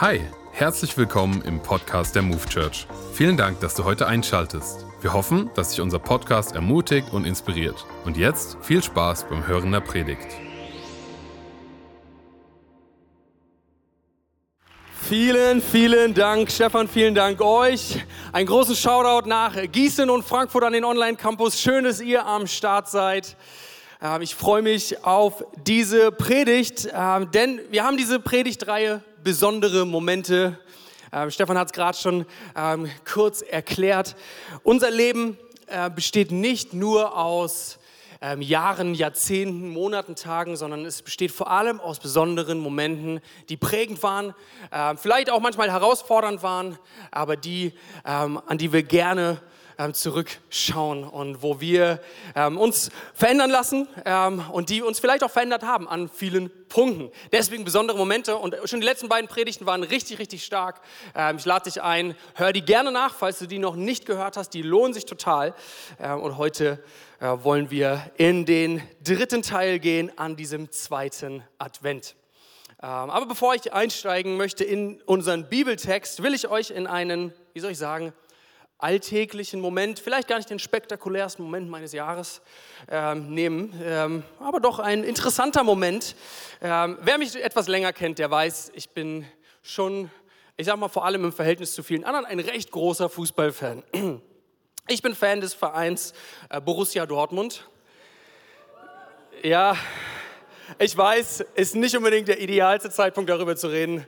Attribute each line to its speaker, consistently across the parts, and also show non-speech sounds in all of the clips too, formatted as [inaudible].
Speaker 1: Hi, herzlich willkommen im Podcast der Move Church. Vielen Dank, dass du heute einschaltest. Wir hoffen, dass dich unser Podcast ermutigt und inspiriert. Und jetzt viel Spaß beim Hören der Predigt.
Speaker 2: Vielen, vielen Dank, Stefan, vielen Dank euch. Einen großen Shoutout nach Gießen und Frankfurt an den Online-Campus. Schön, dass ihr am Start seid. Ähm, ich freue mich auf diese Predigt, ähm, denn wir haben diese Predigtreihe besondere Momente. Ähm, Stefan hat es gerade schon kurz erklärt. Unser Leben äh, besteht nicht nur aus Jahren, Jahrzehnten, Monaten, Tagen, sondern es besteht vor allem aus besonderen Momenten, die prägend waren, vielleicht auch manchmal herausfordernd waren, aber die, an die wir gerne zurückschauen und wo wir ähm, uns verändern lassen ähm, und die uns vielleicht auch verändert haben an vielen Punkten. Deswegen besondere Momente und schon die letzten beiden Predigten waren richtig, richtig stark. Ähm, ich lade dich ein, hör die gerne nach, falls du die noch nicht gehört hast. Die lohnen sich total. Ähm, und heute äh, wollen wir in den dritten Teil gehen an diesem zweiten Advent. Ähm, aber bevor ich einsteigen möchte in unseren Bibeltext, will ich euch in einen, wie soll ich sagen, alltäglichen Moment, vielleicht gar nicht den spektakulärsten Moment meines Jahres ähm, nehmen, ähm, aber doch ein interessanter Moment. Ähm, wer mich etwas länger kennt, der weiß, ich bin schon, ich sag mal vor allem im Verhältnis zu vielen anderen, ein recht großer Fußballfan. [clears throat] Ich bin Fan des Vereins äh, Borussia Dortmund. Ja, ich weiß, ist nicht unbedingt der idealste Zeitpunkt, darüber zu reden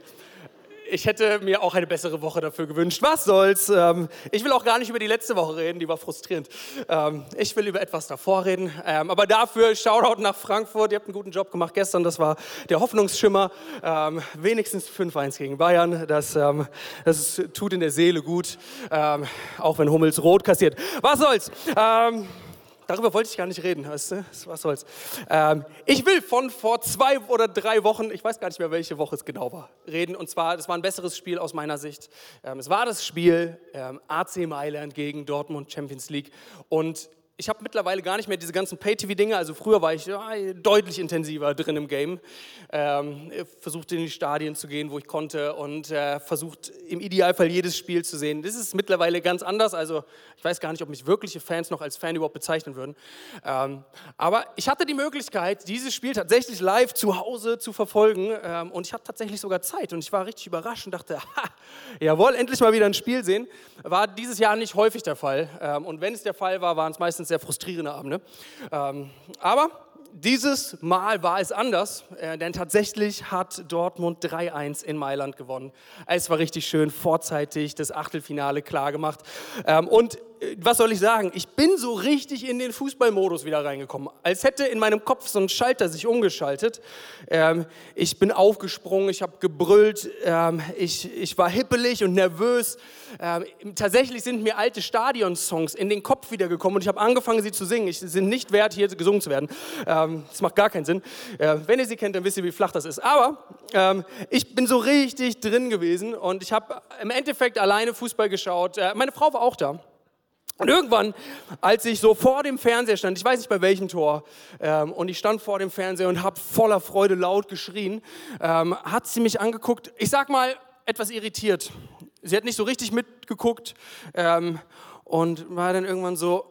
Speaker 2: ich hätte mir auch eine bessere Woche dafür gewünscht. Was soll's? Ähm, ich will auch gar nicht über die letzte Woche reden, die war frustrierend. Ähm, ich will über etwas davor reden. Ähm, aber dafür Shoutout nach Frankfurt. Ihr habt einen guten Job gemacht gestern. Das war der Hoffnungsschimmer. Ähm, wenigstens 5-1 gegen Bayern. Das, ähm, das tut in der Seele gut. Ähm, auch wenn Hummels rot kassiert. Was soll's? Darüber wollte ich gar nicht reden, weißt du? Was soll's. Ähm, ich will von vor zwei oder drei Wochen, ich weiß gar nicht mehr, welche Woche es genau war, reden. Und zwar, das war ein besseres Spiel aus meiner Sicht. Ähm, es war das Spiel ähm, AC Mailand gegen Dortmund Champions League. Und ich habe mittlerweile gar nicht mehr diese ganzen Pay-TV-Dinge. Also früher war ich ja, deutlich intensiver drin im Game. Ähm, versucht in die Stadien zu gehen, wo ich konnte und äh, versucht im Idealfall jedes Spiel zu sehen. Das ist mittlerweile ganz anders. Also ich weiß gar nicht, ob mich wirkliche Fans noch als Fan überhaupt bezeichnen würden. Ähm, aber ich hatte die Möglichkeit, dieses Spiel tatsächlich live zu Hause zu verfolgen. Ähm, und ich hatte tatsächlich sogar Zeit. Und ich war richtig überrascht und dachte, [laughs] ha, jawohl, endlich mal wieder ein Spiel sehen. War dieses Jahr nicht häufig der Fall. Ähm, und wenn es der Fall war, waren es meistens meistens sehr frustrierende Abende. Ähm, aber dieses Mal war es anders, äh, denn tatsächlich hat Dortmund 3-1 in Mailand gewonnen. Es war richtig schön, vorzeitig das Achtelfinale klar gemacht. Ähm, und was soll ich sagen? Ich bin so richtig in den Fußballmodus wieder reingekommen. Als hätte in meinem Kopf so ein Schalter sich umgeschaltet. Ähm, ich bin aufgesprungen, ich habe gebrüllt, ähm, ich, ich war hippelig und nervös. Ähm, tatsächlich sind mir alte Stadionsongs in den Kopf wiedergekommen und ich habe angefangen, sie zu singen. Ich sind nicht wert, hier gesungen zu werden. Ähm, das macht gar keinen Sinn. Äh, wenn ihr sie kennt, dann wisst ihr, wie flach das ist. Aber ähm, ich bin so richtig drin gewesen und ich habe im Endeffekt alleine Fußball geschaut. Äh, meine Frau war auch da. Und irgendwann, als ich so vor dem Fernseher stand, ich weiß nicht bei welchem Tor, ähm, und ich stand vor dem Fernseher und habe voller Freude laut geschrien, ähm, hat sie mich angeguckt, ich sag mal, etwas irritiert. Sie hat nicht so richtig mitgeguckt ähm, und war dann irgendwann so,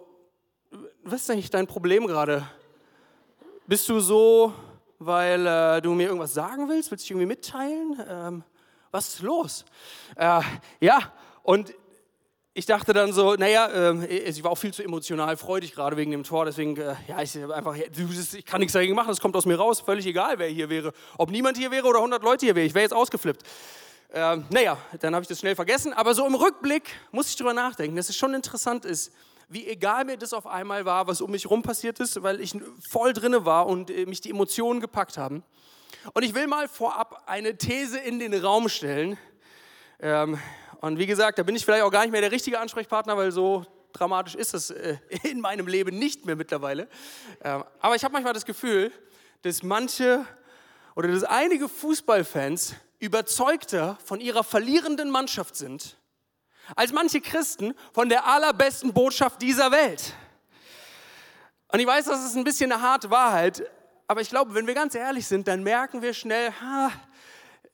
Speaker 2: was ist eigentlich dein Problem gerade? Bist du so, weil äh, du mir irgendwas sagen willst? Willst du dich irgendwie mitteilen? Ähm, was ist los? Äh, ja, und ich dachte dann so, naja, äh, ich war auch viel zu emotional freudig gerade wegen dem Tor, deswegen, äh, ja, ich einfach, ich kann nichts dagegen machen, das kommt aus mir raus, völlig egal, wer hier wäre. Ob niemand hier wäre oder 100 Leute hier wäre, ich wäre jetzt ausgeflippt. Äh, naja, dann habe ich das schnell vergessen, aber so im Rückblick muss ich drüber nachdenken, dass es schon interessant ist, wie egal mir das auf einmal war, was um mich rum passiert ist, weil ich voll drinne war und äh, mich die Emotionen gepackt haben. Und ich will mal vorab eine These in den Raum stellen, ähm, und wie gesagt, da bin ich vielleicht auch gar nicht mehr der richtige Ansprechpartner, weil so dramatisch ist es äh, [laughs] in meinem Leben nicht mehr mittlerweile. Ähm, aber ich habe manchmal das Gefühl, dass manche oder dass einige Fußballfans überzeugter von ihrer verlierenden Mannschaft sind, als manche Christen von der allerbesten Botschaft dieser Welt. Und ich weiß, das ist ein bisschen eine harte Wahrheit, aber ich glaube, wenn wir ganz ehrlich sind, dann merken wir schnell, ha,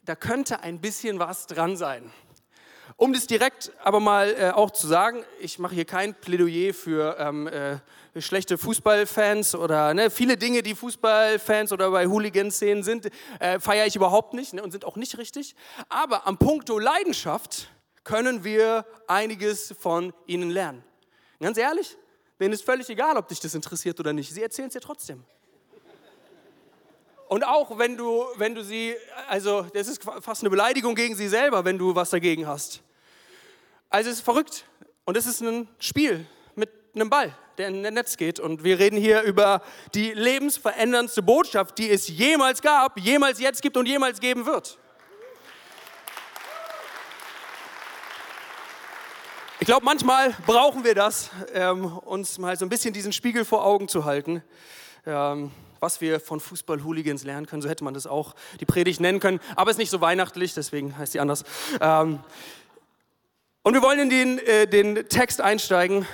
Speaker 2: da könnte ein bisschen was dran sein. Um das direkt aber mal äh, auch zu sagen, ich mache hier kein Plädoyer für ähm, äh, schlechte Fußballfans oder ne, viele Dinge, die Fußballfans oder bei Hooligan-Szenen sind, äh, feiere ich überhaupt nicht ne, und sind auch nicht richtig. Aber am Punkto Leidenschaft können wir einiges von ihnen lernen. Ganz ehrlich, denen ist völlig egal, ob dich das interessiert oder nicht. Sie erzählen es dir trotzdem. Und auch wenn du, wenn du sie, also das ist fast eine Beleidigung gegen sie selber, wenn du was dagegen hast. Also es ist verrückt. Und es ist ein Spiel mit einem Ball, der in ein Netz geht. Und wir reden hier über die lebensveränderndste Botschaft, die es jemals gab, jemals jetzt gibt und jemals geben wird. Ich glaube, manchmal brauchen wir das, ähm, uns mal so ein bisschen diesen Spiegel vor Augen zu halten. Ähm, was wir von Fußball-Hooligans lernen können. So hätte man das auch die Predigt nennen können. Aber es ist nicht so weihnachtlich, deswegen heißt sie anders. Ähm, und wir wollen in den, äh, den Text einsteigen.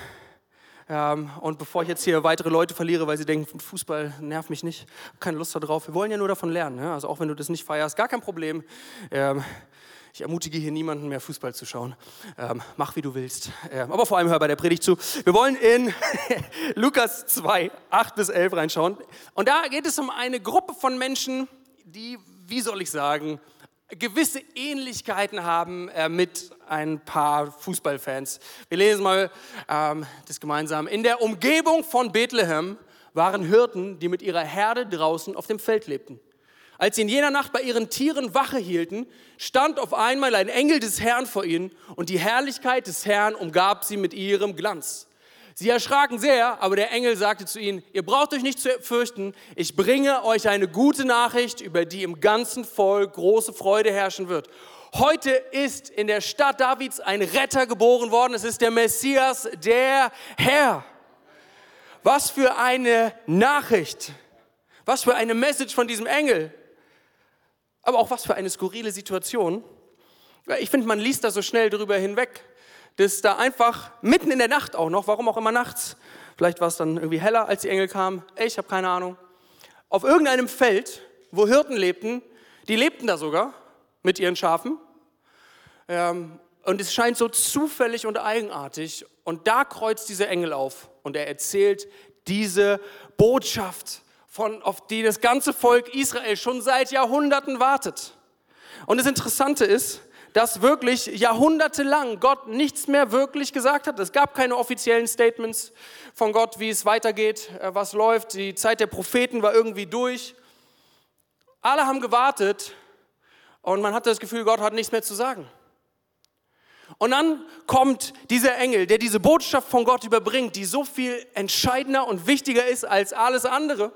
Speaker 2: Ähm, und bevor ich jetzt hier weitere Leute verliere, weil sie denken, Fußball nervt mich nicht, keine Lust darauf. Wir wollen ja nur davon lernen. Ja? Also auch wenn du das nicht feierst, gar kein Problem. Ähm, ich ermutige hier niemanden mehr Fußball zu schauen. Ähm, mach wie du willst. Ähm, aber vor allem hör bei der Predigt zu. Wir wollen in [laughs] Lukas 2, 8 bis 11 reinschauen. Und da geht es um eine Gruppe von Menschen, die, wie soll ich sagen, gewisse Ähnlichkeiten haben äh, mit ein paar Fußballfans. Wir lesen mal ähm, das gemeinsam. In der Umgebung von Bethlehem waren Hirten, die mit ihrer Herde draußen auf dem Feld lebten. Als sie in jener Nacht bei ihren Tieren Wache hielten, stand auf einmal ein Engel des Herrn vor ihnen und die Herrlichkeit des Herrn umgab sie mit ihrem Glanz. Sie erschraken sehr, aber der Engel sagte zu ihnen, ihr braucht euch nicht zu fürchten, ich bringe euch eine gute Nachricht, über die im ganzen Volk große Freude herrschen wird. Heute ist in der Stadt Davids ein Retter geboren worden, es ist der Messias, der Herr. Was für eine Nachricht, was für eine Message von diesem Engel. Aber auch was für eine skurrile Situation. Ich finde, man liest da so schnell drüber hinweg, dass da einfach mitten in der Nacht auch noch, warum auch immer nachts, vielleicht war es dann irgendwie heller, als die Engel kamen, ich habe keine Ahnung, auf irgendeinem Feld, wo Hirten lebten, die lebten da sogar mit ihren Schafen. Ähm, und es scheint so zufällig und eigenartig. Und da kreuzt dieser Engel auf und er erzählt diese Botschaft von, auf die das ganze Volk Israel schon seit Jahrhunderten wartet. Und das Interessante ist, dass wirklich jahrhundertelang Gott nichts mehr wirklich gesagt hat. Es gab keine offiziellen Statements von Gott, wie es weitergeht, äh, was läuft. Die Zeit der Propheten war irgendwie durch. Alle haben gewartet und man hatte das Gefühl, Gott hat nichts mehr zu sagen. Und dann kommt dieser Engel, der diese Botschaft von Gott überbringt, die so viel entscheidender und wichtiger ist als alles andere.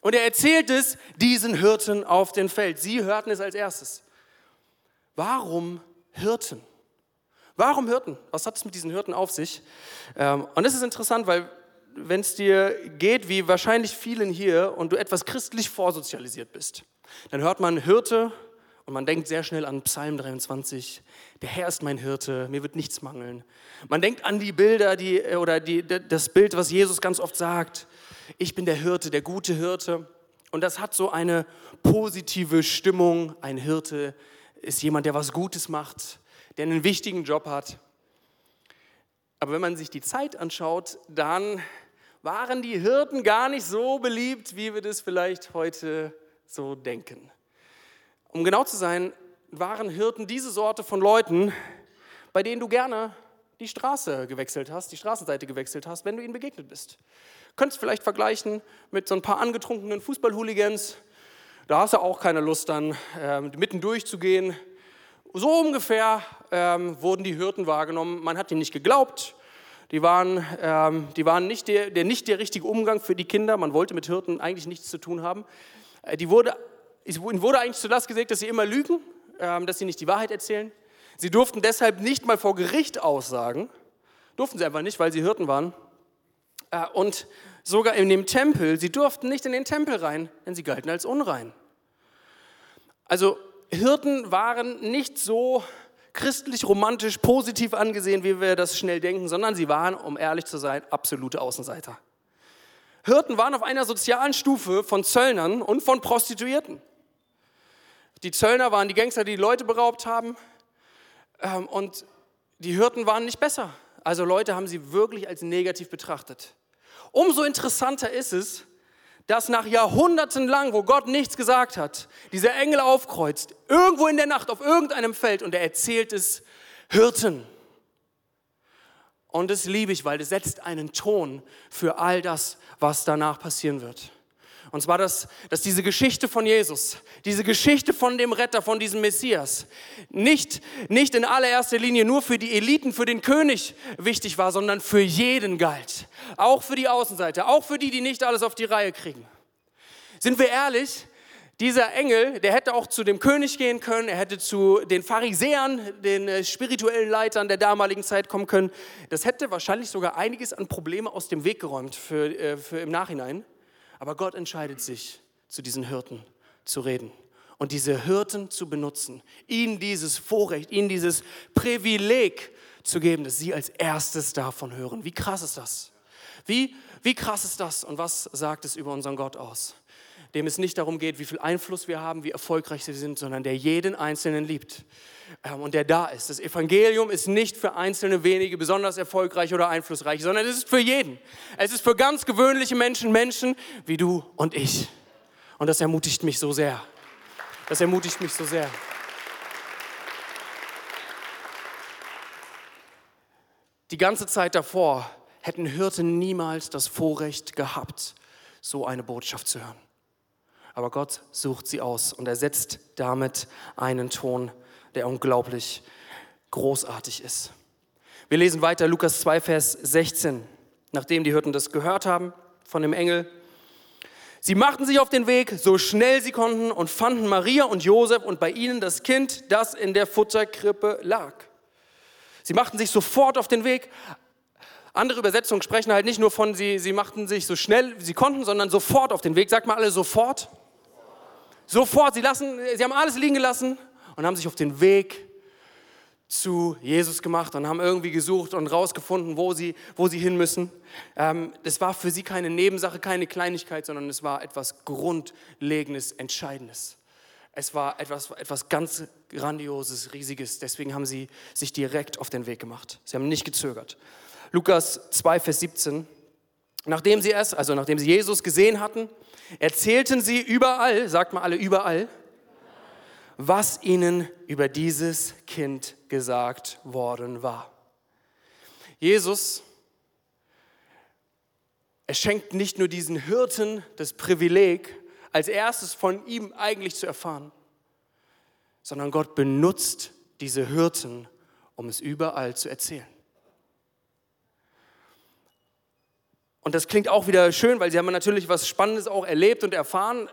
Speaker 2: Und er erzählt es diesen Hirten auf dem Feld. Sie hörten es als erstes. Warum Hirten? Warum Hirten? Was hat es mit diesen Hirten auf sich? Ähm, und das ist interessant, weil wenn es dir geht, wie wahrscheinlich vielen hier, und du etwas christlich vorsozialisiert bist, dann hört man Hirte und man denkt sehr schnell an Psalm 23. Der Herr ist mein Hirte, mir wird nichts mangeln. Man denkt an die Bilder, die, oder die, das Bild, was Jesus ganz oft sagt ich bin der Hirte, der gute Hirte. Und das hat so eine positive Stimmung. Ein Hirte ist jemand, der was Gutes macht, der einen wichtigen Job hat. Aber wenn man sich die Zeit anschaut, dann waren die Hirten gar nicht so beliebt, wie wir das vielleicht heute so denken. Um genau zu sein, waren Hirten diese Sorte von Leuten, bei denen du gerne die Straße gewechselt hast, die Straßenseite gewechselt hast, wenn du ihnen begegnet bist. Könntest vielleicht vergleichen mit so ein paar angetrunkenen Fußballhooligans. Da hast du auch keine Lust dann ähm, mitten durchzugehen. So ungefähr ähm, wurden die Hirten wahrgenommen. Man hat ihnen nicht geglaubt. Die waren, ähm, die waren nicht, der, der, nicht der richtige Umgang für die Kinder. Man wollte mit Hirten eigentlich nichts zu tun haben. Äh, die wurde, ihnen wurde eigentlich zu Last gesägt, dass sie immer lügen, ähm, dass sie nicht die Wahrheit erzählen. Sie durften deshalb nicht mal vor Gericht aussagen. Durften sie einfach nicht, weil sie Hirten waren. Äh, und sogar in dem Tempel, sie durften nicht in den Tempel rein, denn sie galten als unrein. Also Hirten waren nicht so christlich, romantisch, positiv angesehen, wie wir das schnell denken, sondern sie waren, um ehrlich zu sein, absolute Außenseiter. Hirten waren auf einer sozialen Stufe von Zöllnern und von Prostituierten. Die Zöllner waren die Gangster, die die Leute beraubt haben. Ähm, und die Hirten waren nicht besser. Also Leute haben sie wirklich als negativ betrachtet. Umso interessanter ist es, dass nach Jahrhunderten lang, wo Gott nichts gesagt hat, dieser Engel aufkreuzt, irgendwo in der Nacht auf irgendeinem Feld und er erzählt es Hirten. Und das liebe ich, weil das setzt einen Ton für all das, was danach passieren wird. Und zwar, dass, dass diese Geschichte von Jesus, diese Geschichte von dem Retter, von diesem Messias, nicht, nicht in allererster Linie nur für die Eliten, für den König wichtig war, sondern für jeden galt. Auch für die Außenseiter, auch für die, die nicht alles auf die Reihe kriegen. Sind wir ehrlich? Dieser Engel, der hätte auch zu dem König gehen können, er hätte zu den Pharisäern, den äh, spirituellen Leitern der damaligen Zeit kommen können. Das hätte wahrscheinlich sogar einiges an Probleme aus dem Weg geräumt für, äh, für im Nachhinein. Aber Gott entscheidet sich, zu diesen Hirten zu reden und diese Hirten zu benutzen, ihnen dieses Vorrecht, ihnen dieses Privileg zu geben, dass sie als erstes davon hören. Wie krass ist das? Wie, wie krass ist das und was sagt es über unseren Gott aus? Dem es nicht darum geht, wie viel Einfluss wir haben, wie erfolgreich wir sind, sondern der jeden Einzelnen liebt ähm, und der da ist. Das Evangelium ist nicht für einzelne wenige besonders erfolgreich oder einflussreich, sondern es ist für jeden. Es ist für ganz gewöhnliche Menschen, Menschen wie du und ich. Und das ermutigt mich so sehr. Das ermutigt mich so sehr. Die ganze Zeit davor hätten Hirten niemals das Vorrecht gehabt, so eine Botschaft zu hören. Aber Gott sucht sie aus und er setzt damit einen Ton der unglaublich großartig ist. Wir lesen weiter Lukas 2, Vers 16. Nachdem die Hirten das gehört haben von dem Engel, sie machten sich auf den Weg, so schnell sie konnten, und fanden Maria und Josef und bei ihnen das Kind, das in der Futterkrippe lag. Sie machten sich sofort auf den Weg. Andere Übersetzungen sprechen halt nicht nur von, sie, sie machten sich so schnell wie sie konnten, sondern sofort auf den Weg. Sagt mal alle sofort. Sofort, sie, lassen, sie haben alles liegen gelassen und haben sich auf den Weg zu Jesus gemacht und haben irgendwie gesucht und rausgefunden, wo sie, wo sie hin müssen. Ähm, das war für sie keine Nebensache, keine Kleinigkeit, sondern es war etwas Grundlegendes, Entscheidendes. Es war etwas, etwas ganz Grandioses, Riesiges. Deswegen haben sie sich direkt auf den Weg gemacht. Sie haben nicht gezögert. Lukas 2, Vers 17. Nachdem sie es, also nachdem sie Jesus gesehen hatten, erzählten sie überall, sagt mal alle überall, was ihnen über dieses Kind gesagt worden war. Jesus, er schenkt nicht nur diesen Hirten das Privileg, als erstes von ihm eigentlich zu erfahren, sondern Gott benutzt diese Hirten, um es überall zu erzählen. Und das klingt auch wieder schön, weil sie haben natürlich was Spannendes auch erlebt und erfahren.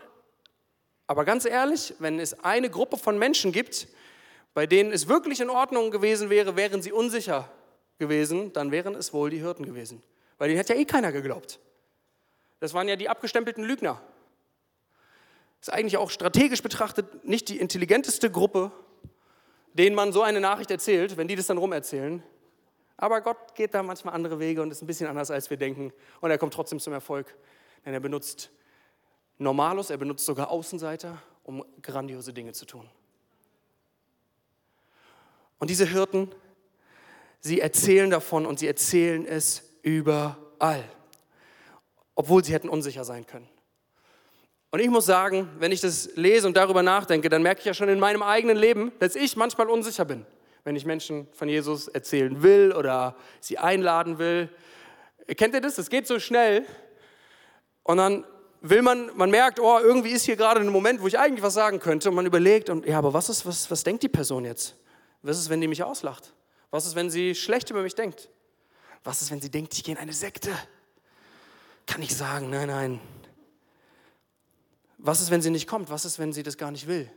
Speaker 2: Aber ganz ehrlich, wenn es eine Gruppe von Menschen gibt, bei denen es wirklich in Ordnung gewesen wäre, wären sie unsicher gewesen, dann wären es wohl die Hirten gewesen. Weil denen hätte ja eh keiner geglaubt. Das waren ja die abgestempelten Lügner. Das ist eigentlich auch strategisch betrachtet nicht die intelligenteste Gruppe, denen man so eine Nachricht erzählt, wenn die das dann rumerzählen. Aber Gott geht da manchmal andere Wege und ist ein bisschen anders, als wir denken. Und er kommt trotzdem zum Erfolg, denn er benutzt Normalos, er benutzt sogar Außenseiter, um grandiose Dinge zu tun. Und diese Hirten, sie erzählen davon und sie erzählen es überall, obwohl sie hätten unsicher sein können. Und ich muss sagen, wenn ich das lese und darüber nachdenke, dann merke ich ja schon in meinem eigenen Leben, dass ich manchmal unsicher bin, wenn ich Menschen von Jesus erzählen will oder sie einladen will. Kennt ihr das? Das geht so schnell. Und dann will man, man merkt, oh, irgendwie ist hier gerade ein Moment, wo ich eigentlich was sagen könnte und man überlegt, und, ja, aber was ist, was, was denkt die Person jetzt? Was ist, wenn die mich auslacht? Was ist, wenn sie schlecht über mich denkt? Was ist, wenn sie denkt, ich gehe in eine Sekte? Kann ich sagen, nein, nein. Was ist, wenn sie nicht kommt? Was ist, wenn sie das gar nicht will?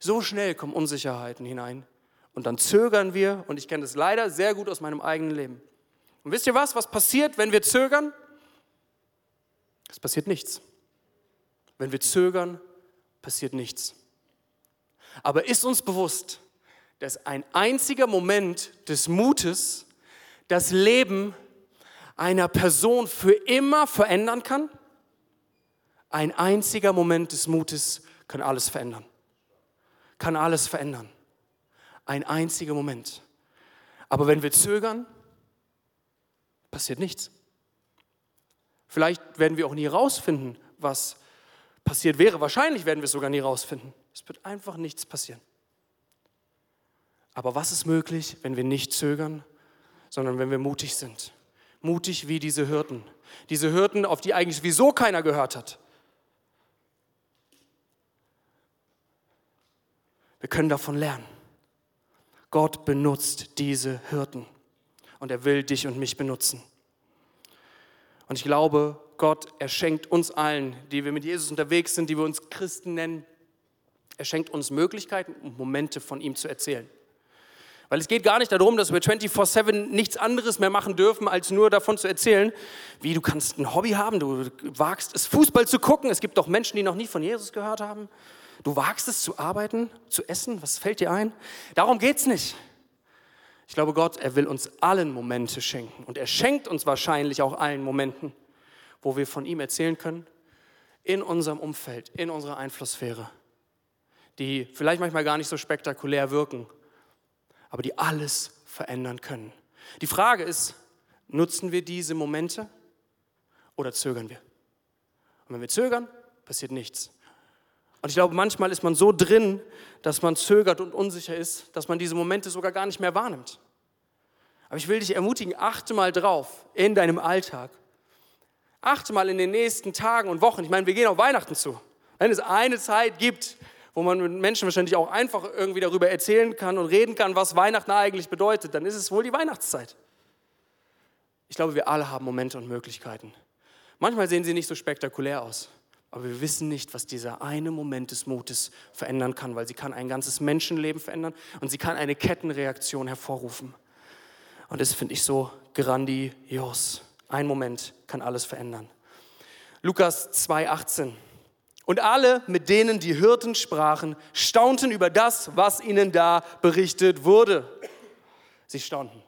Speaker 2: So schnell kommen Unsicherheiten hinein. Und dann zögern wir, und ich kenne das leider sehr gut aus meinem eigenen Leben. Und wisst ihr was, was passiert, wenn wir zögern? Es passiert nichts. Wenn wir zögern, passiert nichts. Aber ist uns bewusst, dass ein einziger Moment des Mutes das Leben einer Person für immer verändern kann? Ein einziger Moment des Mutes kann alles verändern. kann alles verändern. Ein einziger Moment. Aber wenn wir zögern, passiert nichts. Vielleicht werden wir auch nie rausfinden, was passiert wäre. Wahrscheinlich werden wir es sogar nie rausfinden. Es wird einfach nichts passieren. Aber was ist möglich, wenn wir nicht zögern, sondern wenn wir mutig sind? Mutig wie diese Hirten. Diese Hirten, auf die eigentlich wieso keiner gehört hat. Wir können davon lernen. Gott benutzt diese Hirten und er will dich und mich benutzen. Und ich glaube, Gott, er schenkt uns allen, die wir mit Jesus unterwegs sind, die wir uns Christen nennen, er schenkt uns Möglichkeiten und Momente von ihm zu erzählen. Weil es geht gar nicht darum, dass wir 24-7 nichts anderes mehr machen dürfen, als nur davon zu erzählen, wie du kannst ein Hobby haben, du wagst es, Fußball zu gucken. Es gibt doch Menschen, die noch nie von Jesus gehört haben. Du wagst es zu arbeiten, zu essen. Was fällt dir ein? Darum geht es nicht. Ich glaube, Gott, er will uns allen Momente schenken. Und er schenkt uns wahrscheinlich auch allen Momenten, wo wir von ihm erzählen können, in unserem Umfeld, in unserer Einflusssphäre, die vielleicht manchmal gar nicht so spektakulär wirken, aber die alles verändern können. Die Frage ist, nutzen wir diese Momente oder zögern wir? Und wenn wir zögern, passiert nichts. Und ich glaube, manchmal ist man so drin, dass man zögert und unsicher ist, dass man diese Momente sogar gar nicht mehr wahrnimmt. Aber ich will dich ermutigen, achte mal drauf in deinem Alltag. Achte mal in den nächsten Tagen und Wochen. Ich meine, wir gehen auf Weihnachten zu. Wenn es eine Zeit gibt, wo man mit Menschen wahrscheinlich auch einfach irgendwie darüber erzählen kann und reden kann, was Weihnachten eigentlich bedeutet, dann ist es wohl die Weihnachtszeit. Ich glaube, wir alle haben Momente und Möglichkeiten. Manchmal sehen sie nicht so spektakulär aus. Aber wir wissen nicht, was dieser eine Moment des Mutes verändern kann, weil sie kann ein ganzes Menschenleben verändern und sie kann eine Kettenreaktion hervorrufen. Und das finde ich so grandios. Ein Moment kann alles verändern. Lukas 2,18. Und alle, mit denen die Hirten sprachen, staunten über das, was ihnen da berichtet wurde. Sie staunten.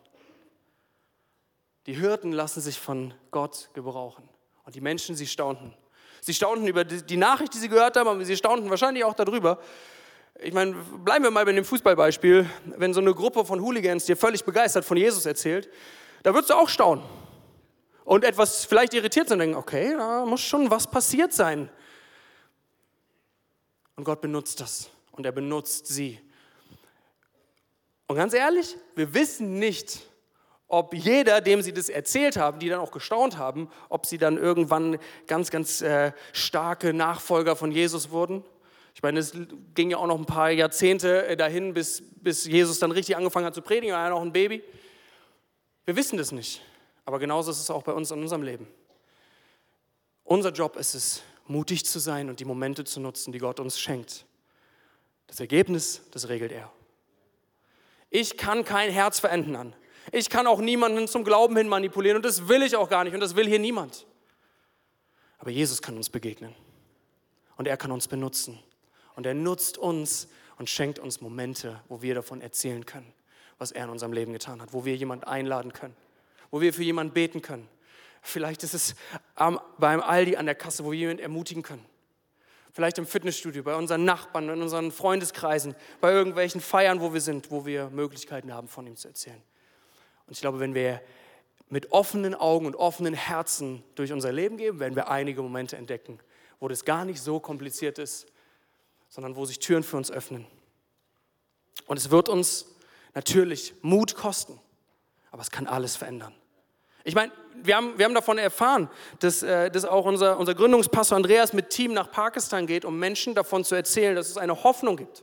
Speaker 2: Die Hirten lassen sich von Gott gebrauchen. Und die Menschen, sie staunten. Sie staunten über die Nachricht, die sie gehört haben, aber sie staunten wahrscheinlich auch darüber. Ich meine, bleiben wir mal bei dem Fußballbeispiel. Wenn so eine Gruppe von Hooligans dir völlig begeistert von Jesus erzählt, da würdest du auch staunen. Und etwas vielleicht irritiert sein und denken, okay, da muss schon was passiert sein. Und Gott benutzt das. Und er benutzt sie. Und ganz ehrlich, wir wissen nicht, ob jeder, dem sie das erzählt haben, die dann auch gestaunt haben, ob sie dann irgendwann ganz, ganz äh, starke Nachfolger von Jesus wurden. Ich meine, es ging ja auch noch ein paar Jahrzehnte äh, dahin, bis, bis Jesus dann richtig angefangen hat zu predigen, er war ja noch ein Baby. Wir wissen das nicht, aber genauso ist es auch bei uns in unserem Leben. Unser Job ist es, mutig zu sein und die Momente zu nutzen, die Gott uns schenkt. Das Ergebnis, das regelt er. Ich kann kein Herz verändern. Ich kann auch niemanden zum Glauben hin manipulieren und das will ich auch gar nicht und das will hier niemand. Aber Jesus kann uns begegnen und er kann uns benutzen und er nutzt uns und schenkt uns Momente, wo wir davon erzählen können, was er in unserem Leben getan hat, wo wir jemanden einladen können, wo wir für jemanden beten können. Vielleicht ist es beim Aldi an der Kasse, wo wir jemanden ermutigen können. Vielleicht im Fitnessstudio, bei unseren Nachbarn, in unseren Freundeskreisen, bei irgendwelchen Feiern, wo wir sind, wo wir Möglichkeiten haben, von ihm zu erzählen. Und ich glaube, wenn wir mit offenen Augen und offenen Herzen durch unser Leben gehen, werden wir einige Momente entdecken, wo das gar nicht so kompliziert ist, sondern wo sich Türen für uns öffnen. Und es wird uns natürlich Mut kosten, aber es kann alles verändern. Ich meine, wir haben, wir haben davon erfahren, dass, äh, dass auch unser, unser Gründungspastor Andreas mit Team nach Pakistan geht, um Menschen davon zu erzählen, dass es eine Hoffnung gibt.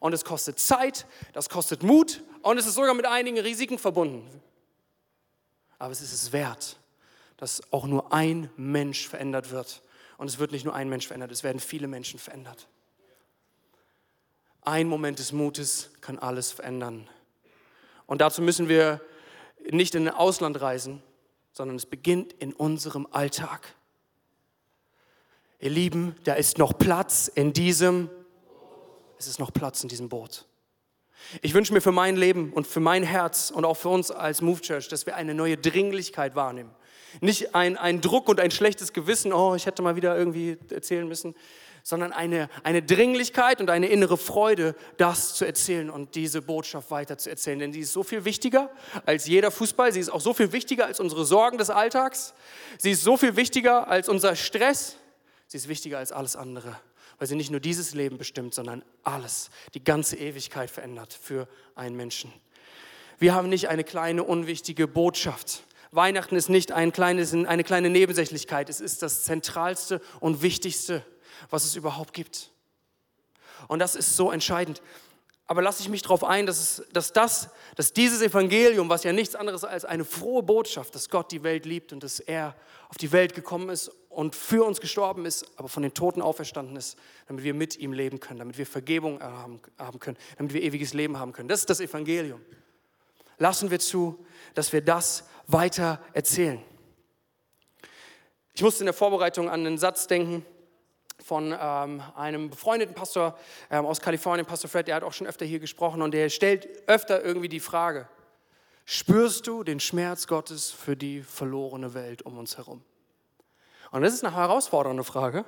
Speaker 2: Und es kostet Zeit, das kostet Mut und es ist sogar mit einigen Risiken verbunden. Aber es ist es wert, dass auch nur ein Mensch verändert wird. Und es wird nicht nur ein Mensch verändert, es werden viele Menschen verändert. Ein Moment des Mutes kann alles verändern. Und dazu müssen wir nicht in ein Ausland reisen, sondern es beginnt in unserem Alltag. Ihr Lieben, da ist noch Platz in diesem es ist noch Platz in diesem Boot. Ich wünsche mir für mein Leben und für mein Herz und auch für uns als Move Church, dass wir eine neue Dringlichkeit wahrnehmen. Nicht ein, ein Druck und ein schlechtes Gewissen, oh, ich hätte mal wieder irgendwie erzählen müssen, sondern eine, eine Dringlichkeit und eine innere Freude, das zu erzählen und diese Botschaft weiter zu erzählen. Denn sie ist so viel wichtiger als jeder Fußball, sie ist auch so viel wichtiger als unsere Sorgen des Alltags, sie ist so viel wichtiger als unser Stress, sie ist wichtiger als alles andere, weil sie nicht nur dieses Leben bestimmt, sondern alles, die ganze Ewigkeit verändert für einen Menschen. Wir haben nicht eine kleine, unwichtige Botschaft. Weihnachten ist nicht ein kleines, eine kleine Nebensächlichkeit, es ist das Zentralste und Wichtigste was es überhaupt gibt. Und das ist so entscheidend. Aber lasse ich mich darauf ein, dass, es, dass, das, dass dieses Evangelium, was ja nichts anderes als eine frohe Botschaft, dass Gott die Welt liebt und dass er auf die Welt gekommen ist und für uns gestorben ist, aber von den Toten auferstanden ist, damit wir mit ihm leben können, damit wir Vergebung haben, können, damit wir ewiges Leben haben können. Das ist das Evangelium. Lassen wir zu, dass wir das weiter erzählen. Ich musste in der Vorbereitung an einen Satz denken, von ähm, einem befreundeten Pastor ähm, aus Kalifornien, Pastor Fred, der hat auch schon öfter hier gesprochen und der stellt öfter irgendwie die Frage, spürst du den Schmerz Gottes für die verlorene Welt um uns herum? Und das ist eine herausfordernde Frage.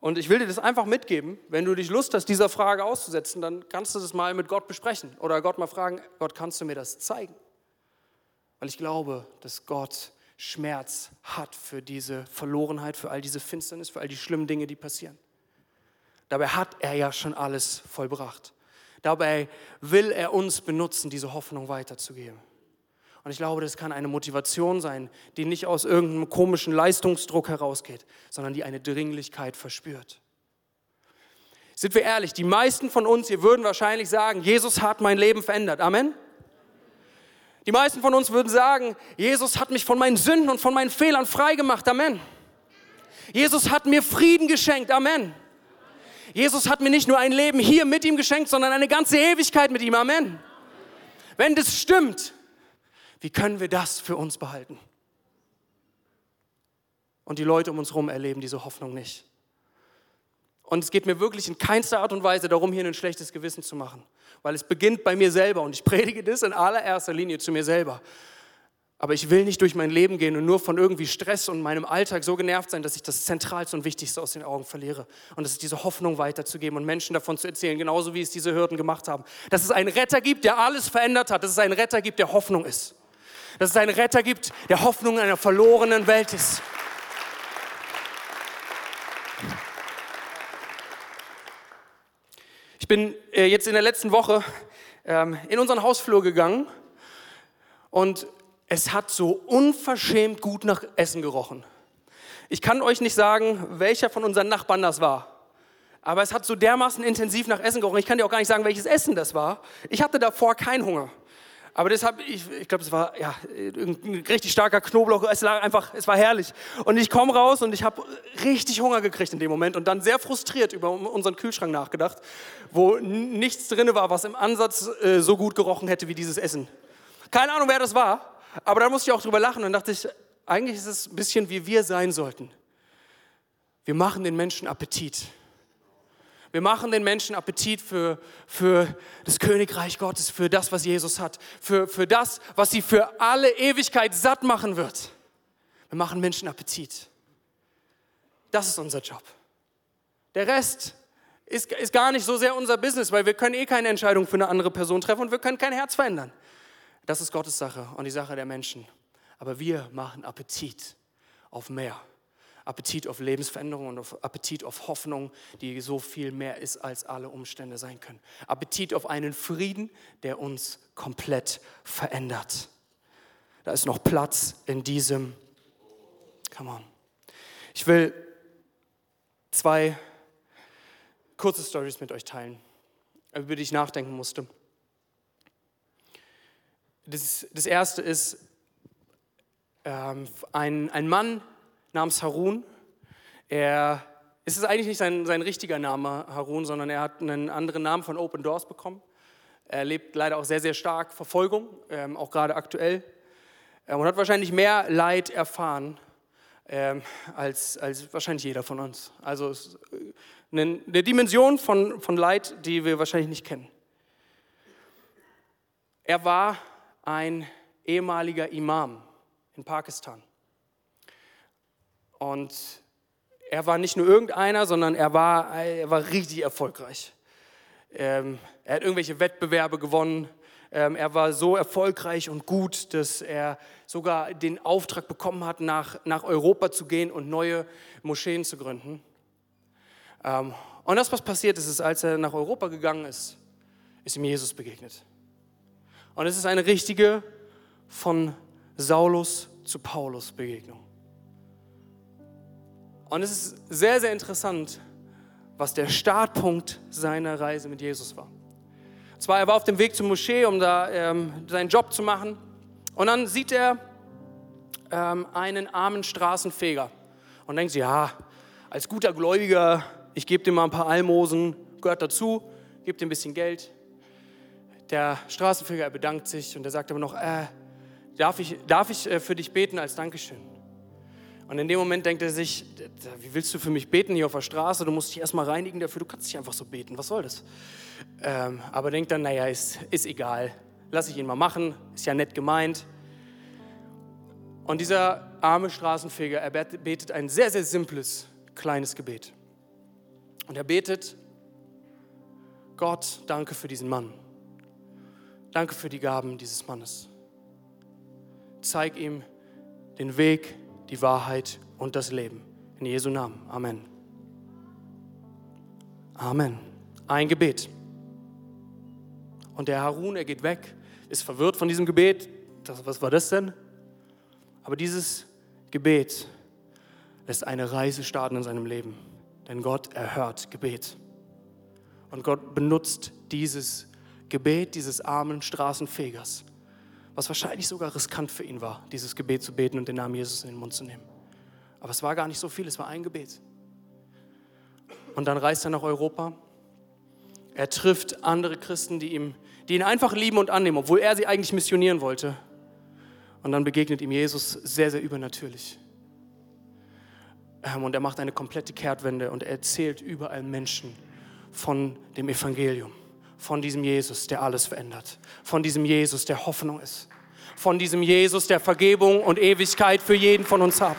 Speaker 2: Und ich will dir das einfach mitgeben, wenn du dich Lust hast, dieser Frage auszusetzen, dann kannst du das mal mit Gott besprechen oder Gott mal fragen, Gott, kannst du mir das zeigen? Weil ich glaube, dass Gott Schmerz hat für diese Verlorenheit, für all diese Finsternis, für all die schlimmen Dinge, die passieren. Dabei hat er ja schon alles vollbracht. Dabei will er uns benutzen, diese Hoffnung weiterzugeben. Und ich glaube, das kann eine Motivation sein, die nicht aus irgendeinem komischen Leistungsdruck herausgeht, sondern die eine Dringlichkeit verspürt. Sind wir ehrlich, die meisten von uns hier würden wahrscheinlich sagen, Jesus hat mein Leben verändert. Amen? Die meisten von uns würden sagen, Jesus hat mich von meinen Sünden und von meinen Fehlern freigemacht. Amen. Jesus hat mir Frieden geschenkt. Amen. Jesus hat mir nicht nur ein Leben hier mit ihm geschenkt, sondern eine ganze Ewigkeit mit ihm. Amen. Wenn das stimmt, wie können wir das für uns behalten? Und die Leute um uns herum erleben diese Hoffnung nicht. Und es geht mir wirklich in keinster Art und Weise darum, hier ein schlechtes Gewissen zu machen weil es beginnt bei mir selber und ich [laughs] predige das in allererster Linie zu mir selber. Aber ich will nicht durch mein Leben gehen und nur von irgendwie Stress und meinem Alltag so genervt sein, dass ich das Zentralste und Wichtigste aus den Augen verliere. Und es ist diese Hoffnung weiterzugeben und Menschen davon zu erzählen, genauso wie es diese Hürden gemacht haben. Dass es einen Retter gibt, der alles verändert hat. Dass es einen Retter gibt, der Hoffnung ist. Dass es einen Retter gibt, der Hoffnung in einer verlorenen Welt ist. Ich bin äh, jetzt in der letzten Woche ähm, in unseren Hausflur gegangen und es hat so unverschämt gut nach Essen gerochen. Ich kann euch nicht sagen, welcher von unseren Nachbarn das war. Aber es hat so dermaßen intensiv nach Essen gerochen. Ich kann dir auch gar nicht sagen, welches Essen das war. Ich hatte davor keinen Hunger. Aber deshalb, ich, ich glaube, es war ja, ein richtig starker Knoblauch. Es war einfach, es war herrlich. Und ich komme raus und ich habe richtig Hunger gekriegt in dem Moment und dann sehr frustriert über unseren Kühlschrank nachgedacht, wo nichts drin war, was im Ansatz äh, so gut gerochen hätte wie dieses Essen. Keine Ahnung, wer das war, aber da musste ich auch drüber lachen und dachte ich, eigentlich ist es ein bisschen wie wir sein sollten. Wir machen den Menschen Appetit. Wir machen den Menschen Appetit für, für das Königreich Gottes, für das, was Jesus hat, für, für das, was sie für alle Ewigkeit satt machen wird. Wir machen Menschen Appetit. Das ist unser Job. Der Rest ist, ist gar nicht so sehr unser Business, weil wir können eh keine Entscheidung für eine andere Person treffen und wir können kein Herz verändern. Das ist Gottes Sache und die Sache der Menschen. Aber wir machen Appetit auf mehr. Appetit auf Lebensveränderung und auf Appetit auf Hoffnung, die so viel mehr ist, als alle Umstände sein können. Appetit auf einen Frieden, der uns komplett verändert. Da ist noch Platz in diesem. Come on. Ich will zwei kurze Stories mit euch teilen, über die ich nachdenken musste. Das, das erste ist ähm, ein, ein Mann, namens Harun. Er, es ist eigentlich nicht sein, sein richtiger Name Harun, sondern er hat einen anderen Namen von Open Doors bekommen. Er erlebt leider auch sehr, sehr stark Verfolgung, ähm, auch gerade aktuell. Ähm, und hat wahrscheinlich mehr Leid erfahren ähm, als, als wahrscheinlich jeder von uns. Also es, äh, eine, eine Dimension von, von Leid, die wir wahrscheinlich nicht kennen. Er war ein ehemaliger Imam in Pakistan. Und er war nicht nur irgendeiner, sondern er war, er war richtig erfolgreich. Ähm, er hat irgendwelche Wettbewerbe gewonnen. Ähm, er war so erfolgreich und gut, dass er sogar den Auftrag bekommen hat, nach, nach Europa zu gehen und neue Moscheen zu gründen. Ähm, und das, was passiert ist, ist, als er nach Europa gegangen ist, ist ihm Jesus begegnet. Und es ist eine richtige von Saulus zu Paulus Begegnung. Und es ist sehr, sehr interessant, was der Startpunkt seiner Reise mit Jesus war. Und zwar, er war auf dem Weg zur Moschee, um da ähm, seinen Job zu machen. Und dann sieht er ähm, einen armen Straßenfeger und denkt sich, ja, als guter Gläubiger, ich gebe dir mal ein paar Almosen, gehört dazu, gebe dir ein bisschen Geld. Der Straßenfeger bedankt sich und er sagt aber noch, äh, darf ich, darf ich äh, für dich beten als Dankeschön? Und in dem Moment denkt er sich, wie willst du für mich beten hier auf der Straße? Du musst dich erstmal reinigen dafür, du kannst nicht einfach so beten, was soll das? Ähm, aber denkt dann, naja, ist, ist egal, lass ich ihn mal machen, ist ja nett gemeint. Und dieser arme Straßenfeger, er betet ein sehr, sehr simples, kleines Gebet. Und er betet, Gott, danke für diesen Mann. Danke für die Gaben dieses Mannes. Zeig ihm den Weg, die Wahrheit und das Leben. In Jesu Namen. Amen. Amen. Ein Gebet. Und der Harun, er geht weg, ist verwirrt von diesem Gebet. Das, was war das denn? Aber dieses Gebet lässt eine Reise starten in seinem Leben. Denn Gott erhört Gebet. Und Gott benutzt dieses Gebet dieses armen Straßenfegers, was wahrscheinlich sogar riskant für ihn war, dieses Gebet zu beten und den Namen Jesus in den Mund zu nehmen. Aber es war gar nicht so viel, es war ein Gebet. Und dann reist er nach Europa. Er trifft andere Christen, die, ihm, die ihn einfach lieben und annehmen, obwohl er sie eigentlich missionieren wollte. Und dann begegnet ihm Jesus sehr, sehr übernatürlich. Ähm, und er macht eine komplette Kehrtwende und er erzählt überall Menschen von dem Evangelium, von diesem Jesus, der alles verändert, von diesem Jesus, der Hoffnung ist, von diesem Jesus, der Vergebung und Ewigkeit für jeden von uns hat,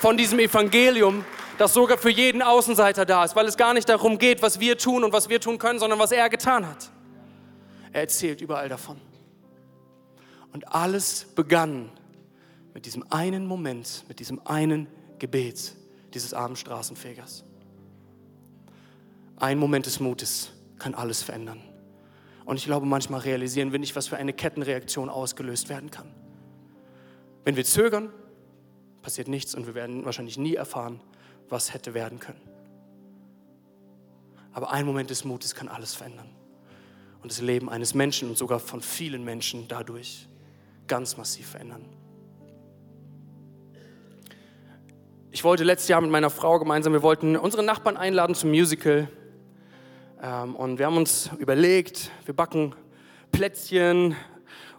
Speaker 2: von diesem Evangelium, das sogar für jeden Außenseiter da ist, weil es gar nicht darum geht, was wir tun und was wir tun können, sondern was er getan hat. Er erzählt überall davon. Und alles begann mit diesem einen Moment, mit diesem einen Gebet dieses armen Straßenfegers. Ein Moment des Mutes kann alles verändern. Und ich glaube, manchmal realisieren wir nicht, was für eine Kettenreaktion ausgelöst werden kann. Wenn wir zögern, passiert nichts und wir werden wahrscheinlich nie erfahren, was hätte werden können. Aber ein Moment des Mutes kann alles verändern. Und das Leben eines Menschen und sogar von vielen Menschen dadurch ganz massiv verändern. Ich wollte letztes Jahr mit meiner Frau gemeinsam, wir wollten unsere Nachbarn einladen zum Musical. Ähm, und wir haben uns überlegt, wir backen Plätzchen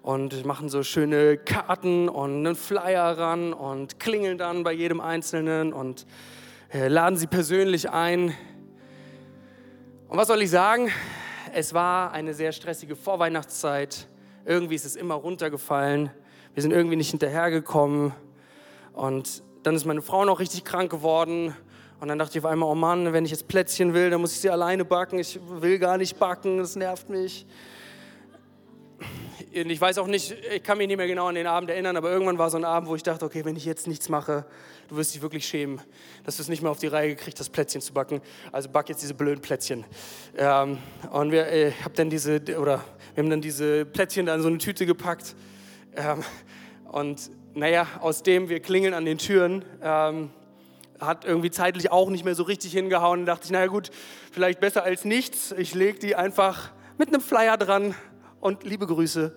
Speaker 2: und machen so schöne Karten und einen Flyer ran und klingeln dann bei jedem Einzelnen und äh, laden sie persönlich ein. Und was soll ich sagen? Es war eine sehr stressige Vorweihnachtszeit. Irgendwie ist es immer runtergefallen. Wir sind irgendwie nicht hinterhergekommen. Und dann ist meine Frau noch richtig krank geworden. Und dann dachte ich auf einmal, oh Mann, wenn ich jetzt Plätzchen will, dann muss ich sie alleine backen. Ich will gar nicht backen, das nervt mich. Und ich weiß auch nicht, ich kann mich nicht mehr genau an den Abend erinnern, aber irgendwann war so ein Abend, wo ich dachte, okay, wenn ich jetzt nichts mache, du wirst dich wirklich schämen, dass du es nicht mehr auf die Reihe gekriegt hast, Plätzchen zu backen. Also back jetzt diese blöden Plätzchen. Ähm, und wir, äh, hab dann diese, oder wir haben dann diese Plätzchen da in so eine Tüte gepackt. Ähm, und naja, aus dem wir klingeln an den Türen, ähm, hat irgendwie zeitlich auch nicht mehr so richtig hingehauen. Da dachte ich, naja gut, vielleicht besser als nichts. Ich lege die einfach mit einem Flyer dran und liebe Grüße,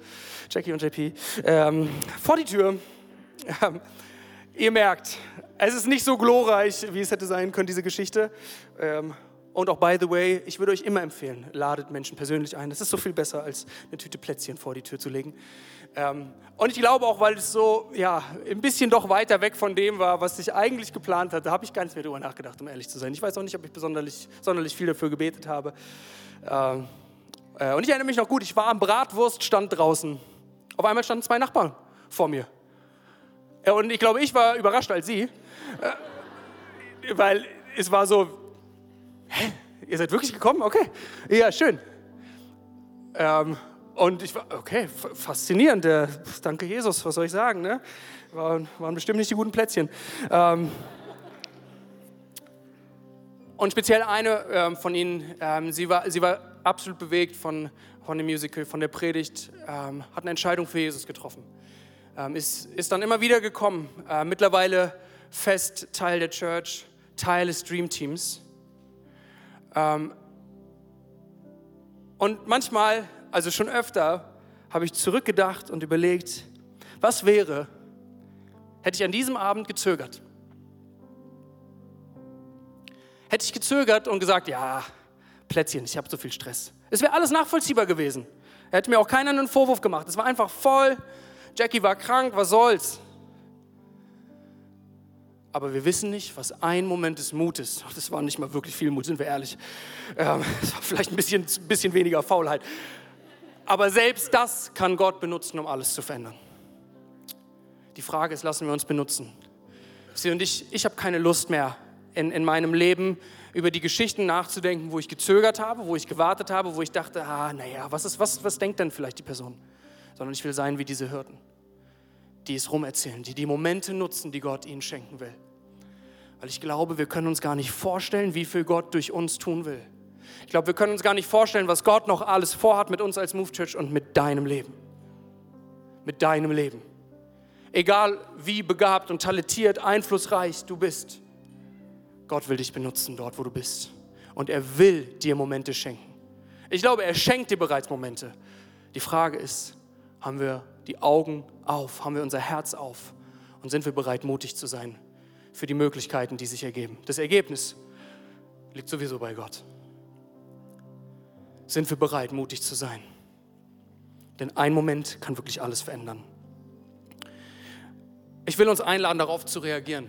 Speaker 2: Jackie und JP, ähm, vor die Tür. Ähm, ihr merkt, es ist nicht so glorreich, wie es hätte sein können, diese Geschichte. Ähm, und auch, by the way, ich würde euch immer empfehlen, ladet Menschen persönlich ein. Das ist so viel besser, als eine Tüte Plätzchen vor die Tür zu legen. Ähm, und ich glaube auch, weil es so ja, ein bisschen doch weiter weg von dem war, was ich eigentlich geplant hatte, habe ich gar nicht mehr darüber nachgedacht, um ehrlich zu sein. Ich weiß auch nicht, ob ich besonders sonderlich viel dafür gebetet habe. Ähm, äh, und ich erinnere mich noch gut, ich war am Bratwurststand draußen. Auf einmal standen zwei Nachbarn vor mir. und ich glaube, ich war überrascht als sie. Äh, weil es war so, hä, ihr seid wirklich gekommen? Okay, ja, schön. Ähm, und ich war, okay, faszinierend, äh, danke Jesus, was soll ich sagen, ne? War, waren bestimmt nicht die guten Plätzchen. Ähm, und speziell eine ähm, von ihnen, ähm, sie, war, sie war absolut bewegt von, von dem Musical, von der Predigt, ähm, hat eine Entscheidung für Jesus getroffen. Ähm, ist, ist dann immer wieder gekommen, äh, mittlerweile fest Teil der Church, Teil des Dream Teams. Ähm, und manchmal, also schon öfter, habe ich zurückgedacht und überlegt, was wäre, hätte ich an diesem Abend gezögert? Hätte ich gezögert und gesagt, ja, Plätzchen, ich habe so viel Stress. Es wäre alles nachvollziehbar gewesen. Er hätte mir auch keiner einen Vorwurf gemacht. Es war einfach voll. Jackie war krank, was soll's? Aber wir wissen nicht, was ein Moment des Mutes, das war nicht mal wirklich viel Mut, sind wir ehrlich. Ähm, [laughs] das war vielleicht ein bisschen, bisschen weniger Faulheit. Aber selbst das kann Gott benutzen, um alles zu verändern. Die Frage ist, lassen wir uns benutzen. Sie und ich, ich habe keine Lust mehr in, in meinem Leben über die Geschichten nachzudenken, wo ich gezögert habe, wo ich gewartet habe, wo ich dachte, ah, naja, was, was, was denkt denn vielleicht die Person? Sondern ich will sein wie diese Hirten, die es rumerzählen, die die Momente nutzen, die Gott ihnen schenken will. Weil ich glaube, wir können uns gar nicht vorstellen, wie viel Gott durch uns tun will. Ich glaube, wir können uns gar nicht vorstellen, was Gott noch alles vorhat mit uns als Move Church und mit deinem Leben. Mit deinem Leben. Egal wie begabt und talentiert, einflussreich du bist. Gott will dich benutzen dort, wo du bist. Und er will dir Momente schenken. Ich glaube, er schenkt dir bereits Momente. Die Frage ist, haben wir die Augen auf, haben wir unser Herz auf und sind wir bereit, mutig zu sein für die Möglichkeiten, die sich ergeben. Das Ergebnis liegt sowieso bei Gott. Sind wir bereit, mutig zu sein? Denn ein Moment kann wirklich alles verändern. Ich will uns einladen, darauf zu reagieren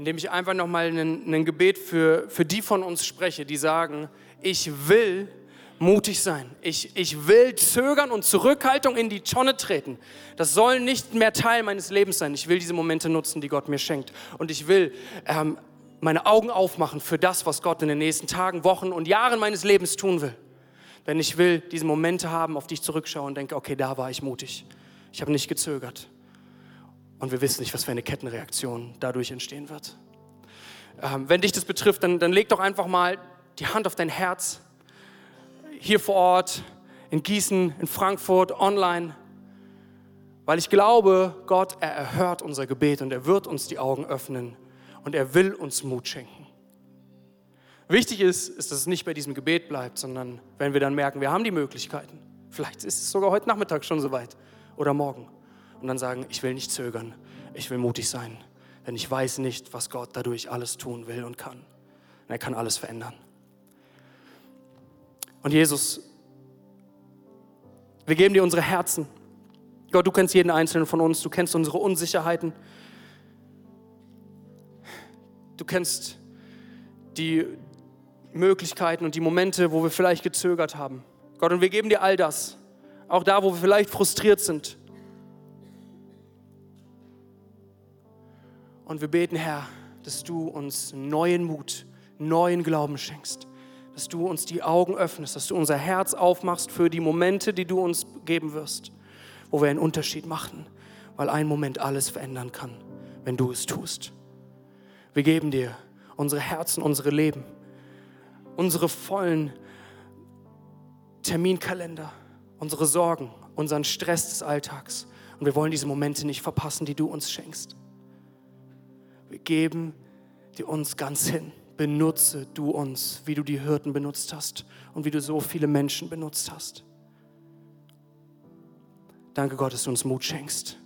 Speaker 2: indem ich einfach nochmal ein, Gebet für, für die von uns spreche, die sagen, ich will mutig sein. Ich, ich will zögern und Zurückhaltung in die Tonne treten. Das soll nicht mehr Teil meines Lebens sein. Ich will diese Momente nutzen, die Gott mir schenkt. Und ich will ähm, meine Augen aufmachen für das, was Gott in den nächsten Tagen, Wochen und Jahren meines Lebens tun will. Denn ich will diese Momente haben, auf die ich zurückschaue und denke, okay, da war ich mutig. Ich habe nicht gezögert. Und wir wissen nicht, was für eine Kettenreaktion dadurch entstehen wird. Ähm, wenn dich das betrifft, dann, dann leg doch einfach mal die Hand auf dein Herz. Hier vor Ort, in Gießen, in Frankfurt, online. Weil ich glaube, Gott, er erhört unser Gebet und er wird uns die Augen öffnen und er will uns Mut schenken. Wichtig ist, ist, dass es nicht bei diesem Gebet bleibt, sondern wenn wir dann merken, wir haben die Möglichkeiten. Vielleicht ist es sogar heute Nachmittag schon soweit oder morgen und dann sagen, ich will nicht zögern, ich will mutig sein, denn ich weiß nicht, was Gott dadurch alles tun will und kann. Und er kann alles verändern. Und Jesus, wir geben dir unsere Herzen. Gott, du kennst jeden einzelnen von uns, du kennst unsere Unsicherheiten. Du kennst die Möglichkeiten und die Momente, wo wir vielleicht gezögert haben. Gott, und wir geben dir all das. Auch da, wo wir vielleicht frustriert sind, Und wir beten, Herr, dass du uns neuen Mut, neuen Glauben schenkst, dass du uns die Augen öffnest, dass du unser Herz aufmachst für die Momente, die du uns geben wirst, wo wir einen Unterschied machen, weil ein Moment alles verändern kann, wenn du es tust. Wir geben dir unsere Herzen, unsere Leben, unsere vollen Terminkalender, unsere Sorgen, unseren Stress des Alltags. Und wir wollen diese Momente nicht verpassen, die du uns schenkst. Wir geben dir uns ganz hin. Benutze du uns, wie du die Hirten benutzt hast und wie du so viele Menschen benutzt hast. Danke Gott, dass du uns Mut schenkst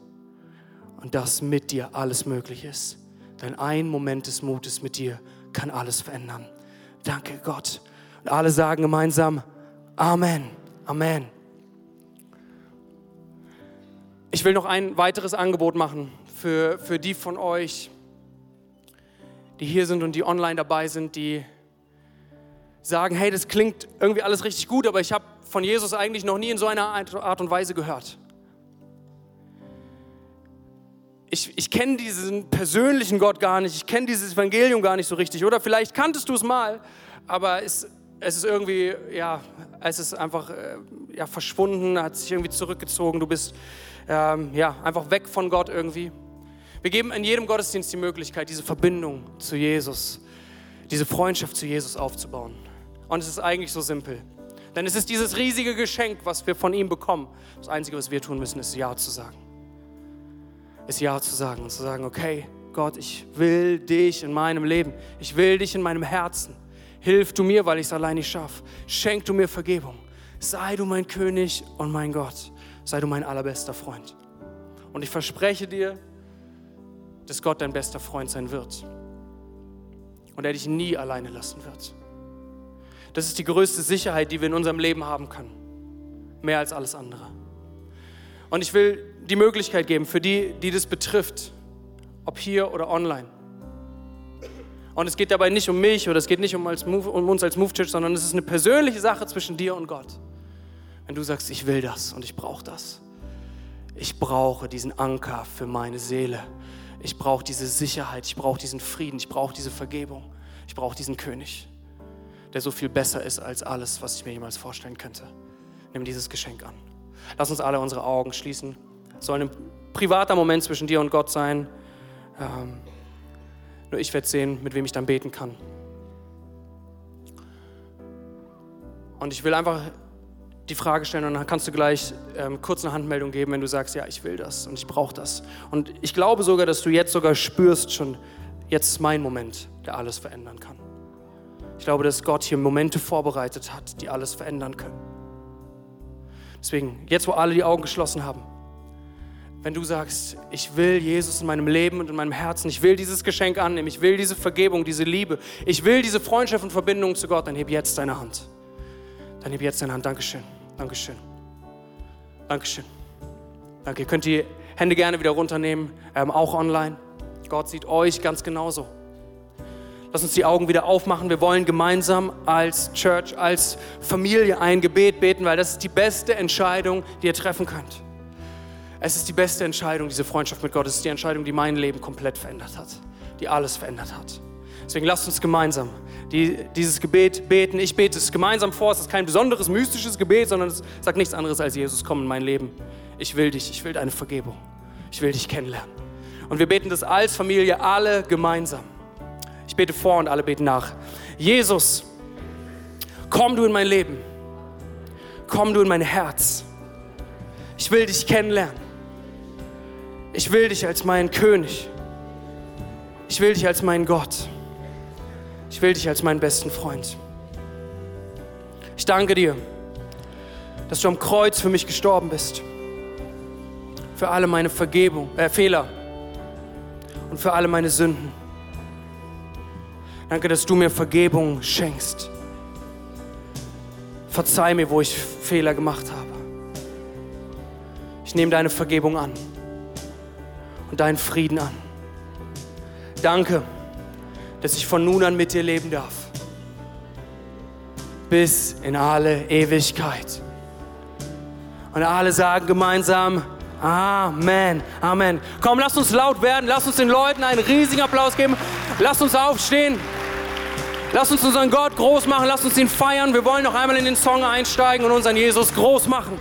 Speaker 2: und dass mit dir alles möglich ist. Denn ein Moment des Mutes mit dir kann alles verändern. Danke Gott. Und alle sagen gemeinsam Amen. Amen. Ich will noch ein weiteres Angebot machen für, für die von euch, die hier sind und die online dabei sind, die sagen, hey, das klingt irgendwie alles richtig gut, aber ich habe von Jesus eigentlich noch nie in so einer Art und Weise gehört. Ich, ich kenne diesen persönlichen Gott gar nicht, ich kenne dieses Evangelium gar nicht so richtig. Oder vielleicht kanntest du es mal, aber es, es ist irgendwie, ja, es ist einfach äh, ja, verschwunden, hat sich irgendwie zurückgezogen. Du bist ähm, ja, einfach weg von Gott irgendwie. Wir geben in jedem Gottesdienst die Möglichkeit, diese Verbindung zu Jesus, diese Freundschaft zu Jesus aufzubauen. Und es ist eigentlich so simpel. Denn es ist dieses riesige Geschenk, was wir von ihm bekommen. Das Einzige, was wir tun müssen, ist Ja zu sagen. Ist Ja zu sagen und zu sagen, okay, Gott, ich will dich in meinem Leben. Ich will dich in meinem Herzen. Hilf du mir, weil ich es allein nicht schaffe. Schenk du mir Vergebung. Sei du mein König und mein Gott. Sei du mein allerbester Freund. Und ich verspreche dir, dass Gott dein bester Freund sein wird. Und er dich nie alleine lassen wird. Das ist die größte Sicherheit, die wir in unserem Leben haben können. Mehr als alles andere. Und ich will die Möglichkeit geben für die, die das betrifft, ob hier oder online. Und es geht dabei nicht um mich oder es geht nicht um, als Move, um uns als Move Church, sondern es ist eine persönliche Sache zwischen dir und Gott. Wenn du sagst, ich will das und ich brauche das. Ich brauche diesen Anker für meine Seele. Ich brauche diese Sicherheit, ich brauche diesen Frieden, ich brauche diese Vergebung, ich brauche diesen König, der so viel besser ist als alles, was ich mir jemals vorstellen könnte. Nimm dieses Geschenk an. Lass uns alle unsere Augen schließen. Soll ein privater Moment zwischen dir und Gott sein. Ähm, nur ich werde sehen, mit wem ich dann beten kann. Und ich will einfach die Frage stellen und dann kannst du gleich ähm, kurz eine Handmeldung geben, wenn du sagst, ja, ich will das und ich brauche das. Und ich glaube sogar, dass du jetzt sogar spürst schon, jetzt ist mein Moment, der alles verändern kann. Ich glaube, dass Gott hier Momente vorbereitet hat, die alles verändern können. Deswegen, jetzt wo alle die Augen geschlossen haben, wenn du sagst, ich will Jesus in meinem Leben und in meinem Herzen, ich will dieses Geschenk annehmen, ich will diese Vergebung, diese Liebe, ich will diese Freundschaft und Verbindung zu Gott, dann heb jetzt deine Hand. Dann heb jetzt deine Hand. Dankeschön. Dankeschön. Dankeschön. Danke. Ihr könnt die Hände gerne wieder runternehmen, ähm, auch online. Gott sieht euch ganz genauso. Lass uns die Augen wieder aufmachen. Wir wollen gemeinsam als Church, als Familie ein Gebet beten, weil das ist die beste Entscheidung, die ihr treffen könnt. Es ist die beste Entscheidung, diese Freundschaft mit Gott. Es ist die Entscheidung, die mein Leben komplett verändert hat, die alles verändert hat. Deswegen lasst uns gemeinsam die, dieses Gebet beten. Ich bete es gemeinsam vor. Es ist kein besonderes, mystisches Gebet, sondern es sagt nichts anderes als Jesus, komm in mein Leben. Ich will dich, ich will deine Vergebung. Ich will dich kennenlernen. Und wir beten das als Familie alle gemeinsam. Ich bete vor und alle beten nach. Jesus, komm du in mein Leben. Komm du in mein Herz. Ich will dich kennenlernen. Ich will dich als meinen König. Ich will dich als meinen Gott. Ich will dich als meinen besten Freund. Ich danke dir, dass du am Kreuz für mich gestorben bist. Für alle meine Vergebung, äh, Fehler und für alle meine Sünden. Danke, dass du mir Vergebung schenkst. Verzeih mir, wo ich Fehler gemacht habe. Ich nehme deine Vergebung an und deinen Frieden an. Danke dass ich von nun an mit dir leben darf. Bis in alle Ewigkeit. Und alle sagen gemeinsam, Amen, Amen. Komm, lass uns laut werden, lass uns den Leuten einen riesigen Applaus geben. Lass uns aufstehen. Lass uns unseren Gott groß machen, lass uns ihn feiern. Wir wollen noch einmal in den Song einsteigen und unseren Jesus groß machen.